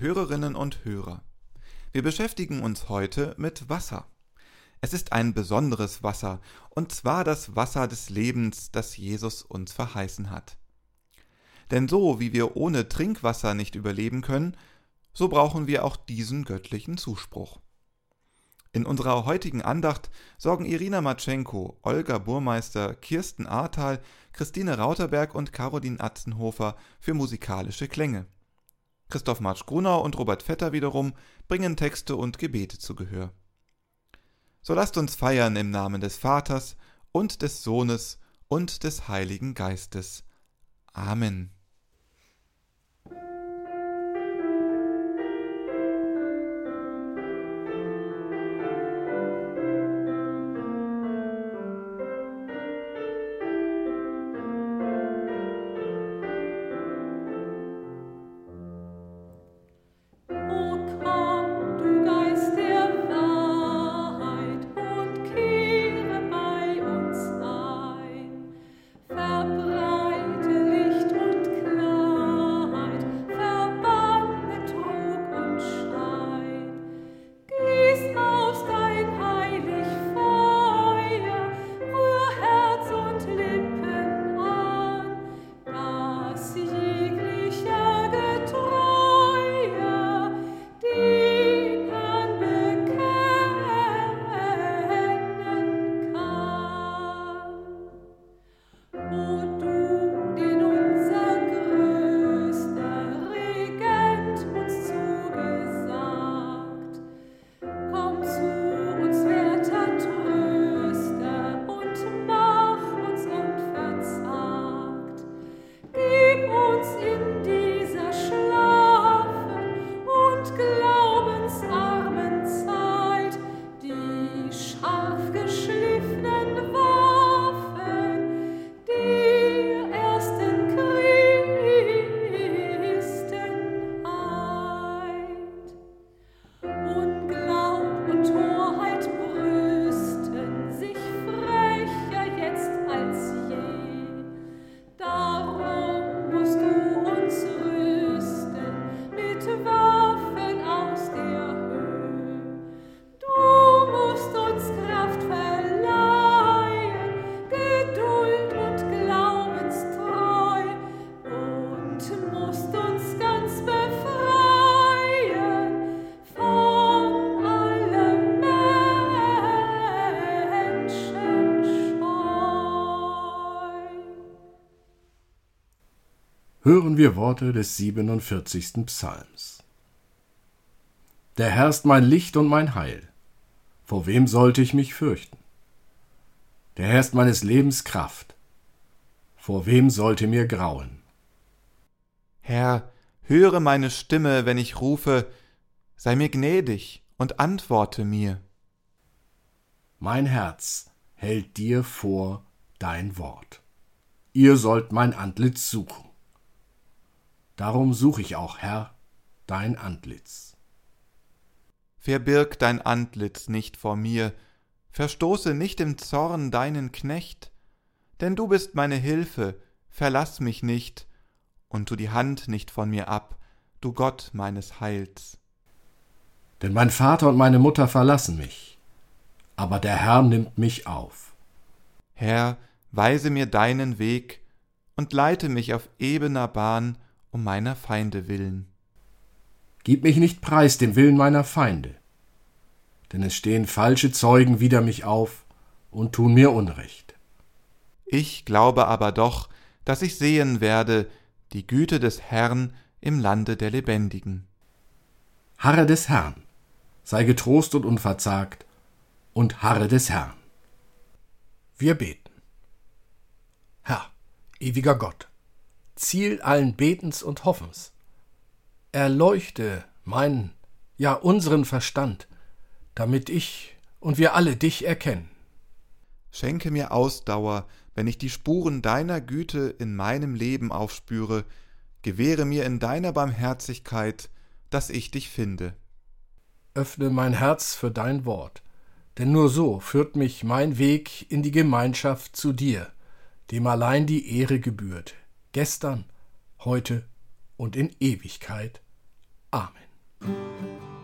Hörerinnen und Hörer. Wir beschäftigen uns heute mit Wasser. Es ist ein besonderes Wasser, und zwar das Wasser des Lebens, das Jesus uns verheißen hat. Denn so wie wir ohne Trinkwasser nicht überleben können, so brauchen wir auch diesen göttlichen Zuspruch. In unserer heutigen Andacht sorgen Irina Matschenko, Olga Burmeister, Kirsten Ahrtal, Christine Rauterberg und Caroline Atzenhofer für musikalische Klänge. Christoph Marsch-Grunau und Robert Vetter wiederum bringen Texte und Gebete zu Gehör. So lasst uns feiern im Namen des Vaters und des Sohnes und des Heiligen Geistes. Amen. Hören wir Worte des 47. Psalms. Der Herr ist mein Licht und mein Heil. Vor wem sollte ich mich fürchten? Der Herr ist meines Lebens Kraft. Vor wem sollte mir grauen? Herr, höre meine Stimme, wenn ich rufe, sei mir gnädig und antworte mir. Mein Herz hält dir vor dein Wort. Ihr sollt mein Antlitz suchen. Darum suche ich auch, Herr, dein Antlitz. Verbirg dein Antlitz nicht vor mir, verstoße nicht im Zorn deinen Knecht, denn du bist meine Hilfe, verlass mich nicht, und tu die Hand nicht von mir ab, du Gott meines Heils. Denn mein Vater und meine Mutter verlassen mich, aber der Herr nimmt mich auf. Herr, weise mir deinen Weg und leite mich auf ebener Bahn, um meiner Feinde willen. Gib mich nicht preis dem Willen meiner Feinde, denn es stehen falsche Zeugen wider mich auf und tun mir Unrecht. Ich glaube aber doch, dass ich sehen werde die Güte des Herrn im Lande der Lebendigen. Harre des Herrn, sei getrost und unverzagt, und harre des Herrn. Wir beten. Herr, ewiger Gott, Ziel allen Betens und Hoffens. Erleuchte meinen, ja unseren Verstand, damit ich und wir alle dich erkennen. Schenke mir Ausdauer, wenn ich die Spuren deiner Güte in meinem Leben aufspüre, gewähre mir in deiner Barmherzigkeit, dass ich dich finde. Öffne mein Herz für dein Wort, denn nur so führt mich mein Weg in die Gemeinschaft zu dir, dem allein die Ehre gebührt, gestern, heute und in Ewigkeit. Amen.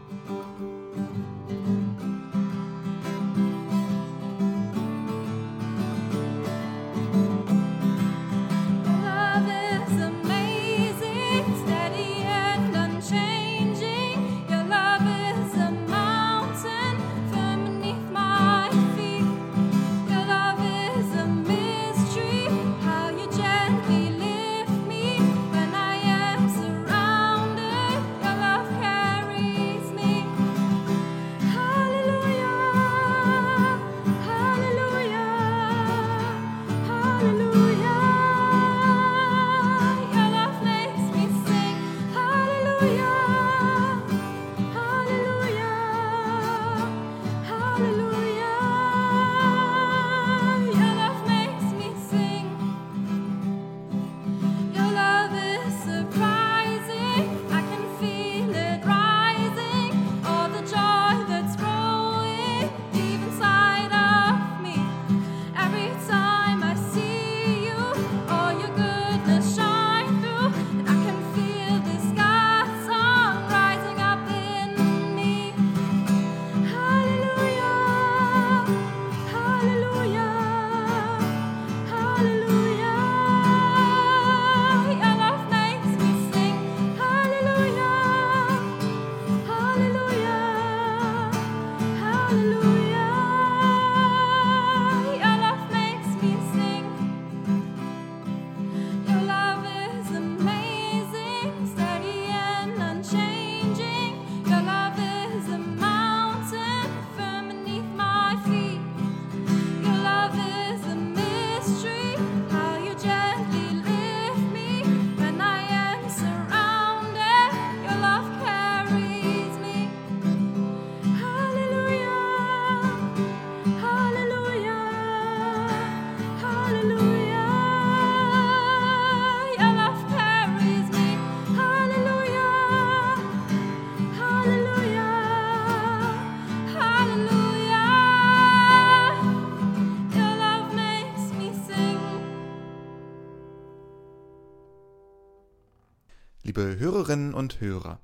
Und Hörer.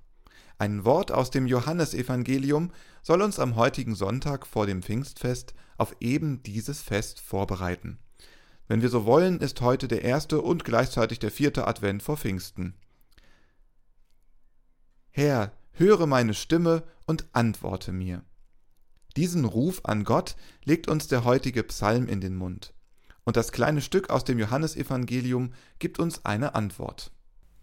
Ein Wort aus dem Johannesevangelium soll uns am heutigen Sonntag vor dem Pfingstfest auf eben dieses Fest vorbereiten. Wenn wir so wollen, ist heute der erste und gleichzeitig der vierte Advent vor Pfingsten. Herr, höre meine Stimme und antworte mir. Diesen Ruf an Gott legt uns der heutige Psalm in den Mund. Und das kleine Stück aus dem Johannesevangelium gibt uns eine Antwort.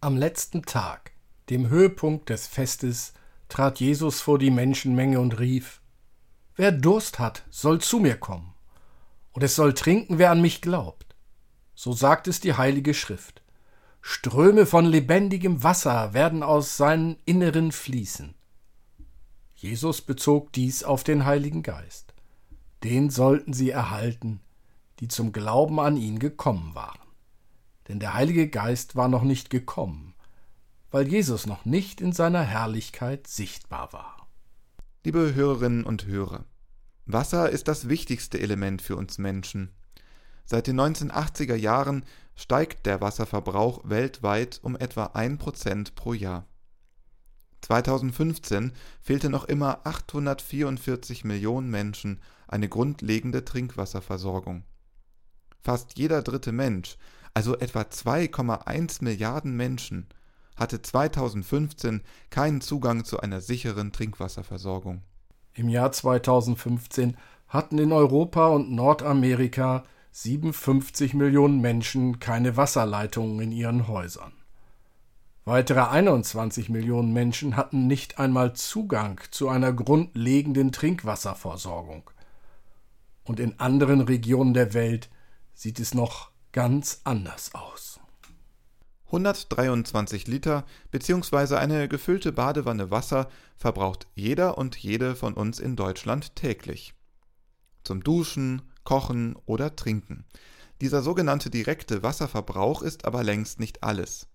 Am letzten Tag, dem Höhepunkt des Festes, trat Jesus vor die Menschenmenge und rief Wer Durst hat, soll zu mir kommen, und es soll trinken, wer an mich glaubt. So sagt es die heilige Schrift. Ströme von lebendigem Wasser werden aus seinen Inneren fließen. Jesus bezog dies auf den Heiligen Geist. Den sollten sie erhalten, die zum Glauben an ihn gekommen waren denn der Heilige Geist war noch nicht gekommen, weil Jesus noch nicht in seiner Herrlichkeit sichtbar war. Liebe Hörerinnen und Hörer, Wasser ist das wichtigste Element für uns Menschen. Seit den 1980er Jahren steigt der Wasserverbrauch weltweit um etwa 1% pro Jahr. 2015 fehlte noch immer 844 Millionen Menschen eine grundlegende Trinkwasserversorgung. Fast jeder dritte Mensch also etwa 2,1 Milliarden Menschen, hatte 2015 keinen Zugang zu einer sicheren Trinkwasserversorgung. Im Jahr 2015 hatten in Europa und Nordamerika 57 Millionen Menschen keine Wasserleitungen in ihren Häusern. Weitere 21 Millionen Menschen hatten nicht einmal Zugang zu einer grundlegenden Trinkwasserversorgung. Und in anderen Regionen der Welt sieht es noch ganz anders aus. 123 Liter bzw. eine gefüllte Badewanne Wasser verbraucht jeder und jede von uns in Deutschland täglich. Zum Duschen, Kochen oder Trinken. Dieser sogenannte direkte Wasserverbrauch ist aber längst nicht alles.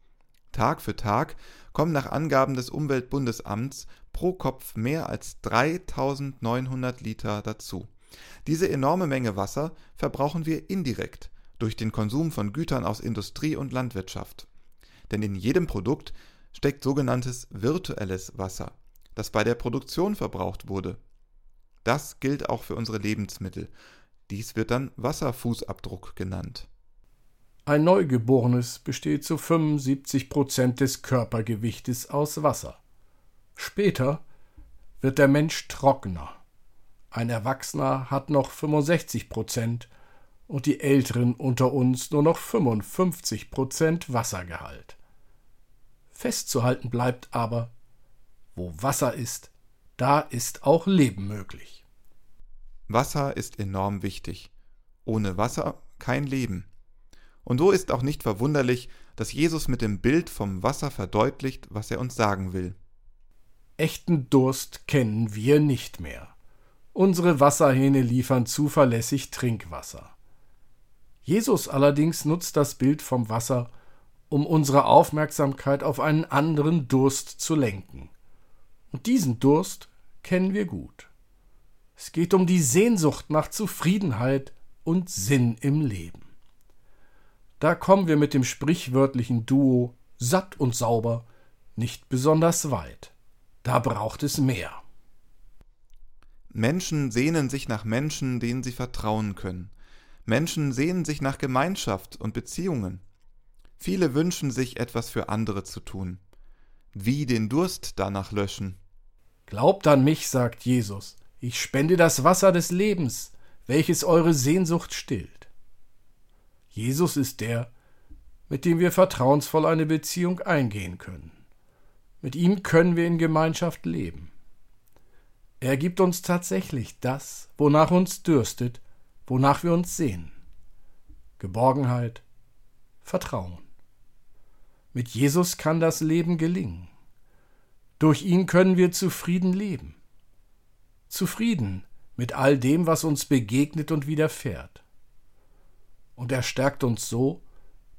Tag für Tag kommen nach Angaben des Umweltbundesamts pro Kopf mehr als 3900 Liter dazu. Diese enorme Menge Wasser verbrauchen wir indirekt durch den Konsum von Gütern aus Industrie und Landwirtschaft. Denn in jedem Produkt steckt sogenanntes virtuelles Wasser, das bei der Produktion verbraucht wurde. Das gilt auch für unsere Lebensmittel. Dies wird dann Wasserfußabdruck genannt. Ein Neugeborenes besteht zu 75 Prozent des Körpergewichtes aus Wasser. Später wird der Mensch trockener. Ein Erwachsener hat noch 65 Prozent und die Älteren unter uns nur noch 55 Prozent Wassergehalt. Festzuhalten bleibt aber, wo Wasser ist, da ist auch Leben möglich. Wasser ist enorm wichtig. Ohne Wasser kein Leben. Und so ist auch nicht verwunderlich, dass Jesus mit dem Bild vom Wasser verdeutlicht, was er uns sagen will. Echten Durst kennen wir nicht mehr. Unsere Wasserhähne liefern zuverlässig Trinkwasser. Jesus allerdings nutzt das Bild vom Wasser, um unsere Aufmerksamkeit auf einen anderen Durst zu lenken. Und diesen Durst kennen wir gut. Es geht um die Sehnsucht nach Zufriedenheit und Sinn im Leben. Da kommen wir mit dem sprichwörtlichen Duo satt und sauber nicht besonders weit. Da braucht es mehr. Menschen sehnen sich nach Menschen, denen sie vertrauen können. Menschen sehnen sich nach Gemeinschaft und Beziehungen. Viele wünschen sich etwas für andere zu tun. Wie den Durst danach löschen. Glaubt an mich, sagt Jesus, ich spende das Wasser des Lebens, welches eure Sehnsucht stillt. Jesus ist der, mit dem wir vertrauensvoll eine Beziehung eingehen können. Mit ihm können wir in Gemeinschaft leben. Er gibt uns tatsächlich das, wonach uns dürstet, wonach wir uns sehen. Geborgenheit, Vertrauen. Mit Jesus kann das Leben gelingen. Durch ihn können wir zufrieden leben. Zufrieden mit all dem, was uns begegnet und widerfährt. Und er stärkt uns so,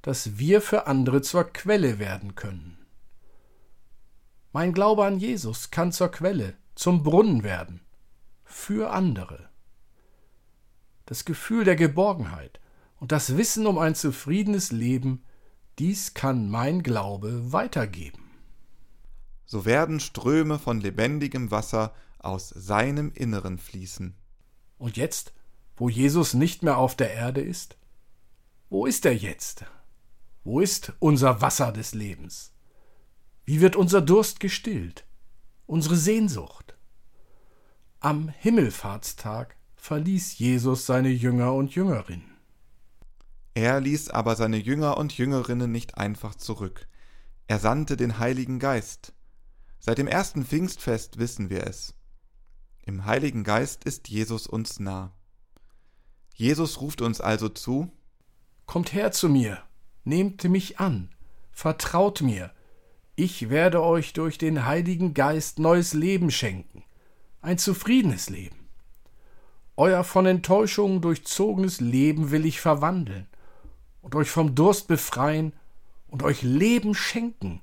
dass wir für andere zur Quelle werden können. Mein Glaube an Jesus kann zur Quelle, zum Brunnen werden, für andere. Das Gefühl der Geborgenheit und das Wissen um ein zufriedenes Leben, dies kann mein Glaube weitergeben. So werden Ströme von lebendigem Wasser aus seinem Inneren fließen. Und jetzt, wo Jesus nicht mehr auf der Erde ist? Wo ist er jetzt? Wo ist unser Wasser des Lebens? Wie wird unser Durst gestillt? Unsere Sehnsucht? Am Himmelfahrtstag verließ Jesus seine Jünger und Jüngerinnen. Er ließ aber seine Jünger und Jüngerinnen nicht einfach zurück. Er sandte den Heiligen Geist. Seit dem ersten Pfingstfest wissen wir es. Im Heiligen Geist ist Jesus uns nah. Jesus ruft uns also zu Kommt her zu mir, nehmt mich an, vertraut mir, ich werde euch durch den Heiligen Geist neues Leben schenken, ein zufriedenes Leben. Euer von Enttäuschungen durchzogenes Leben will ich verwandeln und euch vom Durst befreien und euch Leben schenken.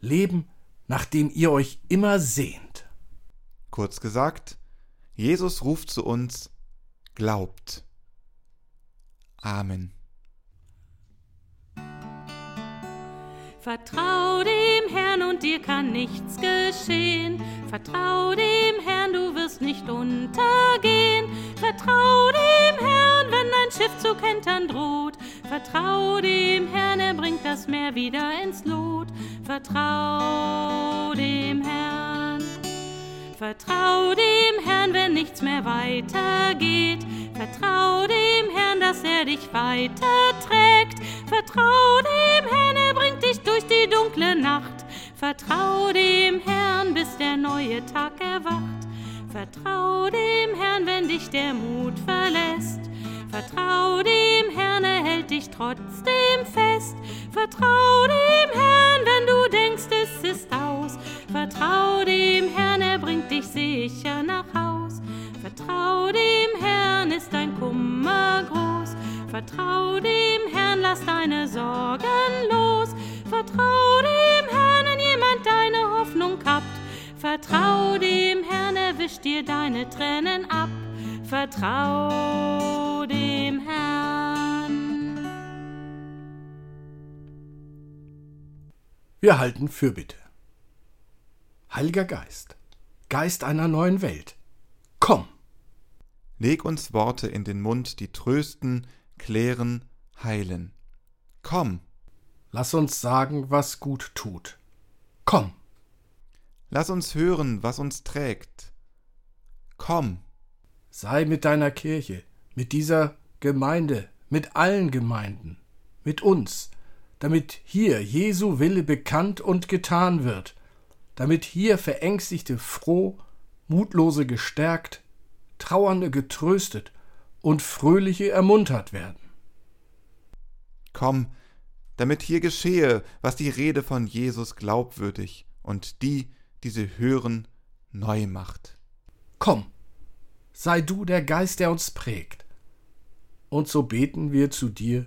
Leben, nach dem ihr euch immer sehnt. Kurz gesagt, Jesus ruft zu uns, glaubt. Amen. Vertrau dem Herrn und dir kann nichts geschehen. Vertrau dem Herrn, du wirst nicht untergehen. Vertrau dem Herrn, wenn dein Schiff zu kentern droht. Vertrau dem Herrn, er bringt das Meer wieder ins Lot. Vertrau dem Herrn. Vertrau dem Herrn, wenn nichts mehr weitergeht. Vertrau dem Herrn, dass er dich weiterträgt. Vertrau dem Herrn, er bringt dich durch die dunkle Nacht. Vertrau dem Herrn, bis der neue Tag erwacht. Vertrau dem Herrn, wenn dich der Mut verlässt. Vertrau dem Herrn, er hält dich trotzdem fest. Vertrau dem Herrn, wenn du denkst, es ist aus. Vertrau dem Herrn, er bringt dich sicher nach Haus. Vertrau dem Herrn, ist dein Kummer groß. Vertrau dem Herrn, lass deine Sorgen los. Vertrau dem Herrn, wenn jemand deine Hoffnung kappt. Vertrau dem Herrn, er wischt dir deine Tränen ab. Vertrau Wir halten Fürbitte. Heiliger Geist, Geist einer neuen Welt, komm! Leg uns Worte in den Mund, die trösten, klären, heilen. Komm! Lass uns sagen, was gut tut. Komm! Lass uns hören, was uns trägt. Komm! Sei mit deiner Kirche, mit dieser Gemeinde, mit allen Gemeinden, mit uns, damit hier Jesu Wille bekannt und getan wird, damit hier Verängstigte froh, Mutlose gestärkt, Trauernde getröstet und Fröhliche ermuntert werden. Komm, damit hier geschehe, was die Rede von Jesus glaubwürdig und die, die sie hören, neu macht. Komm, sei du der Geist, der uns prägt. Und so beten wir zu dir,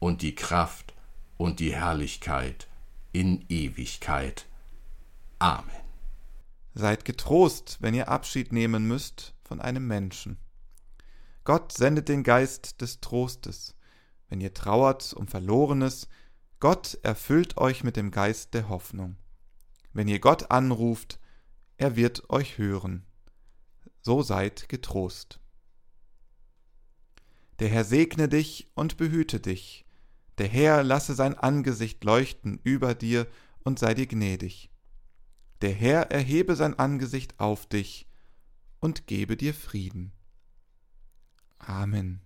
und die Kraft und die Herrlichkeit in Ewigkeit. Amen. Seid getrost, wenn ihr Abschied nehmen müsst von einem Menschen. Gott sendet den Geist des Trostes. Wenn ihr trauert um Verlorenes, Gott erfüllt euch mit dem Geist der Hoffnung. Wenn ihr Gott anruft, er wird euch hören. So seid getrost. Der Herr segne dich und behüte dich. Der Herr lasse sein Angesicht leuchten über dir und sei dir gnädig. Der Herr erhebe sein Angesicht auf dich und gebe dir Frieden. Amen.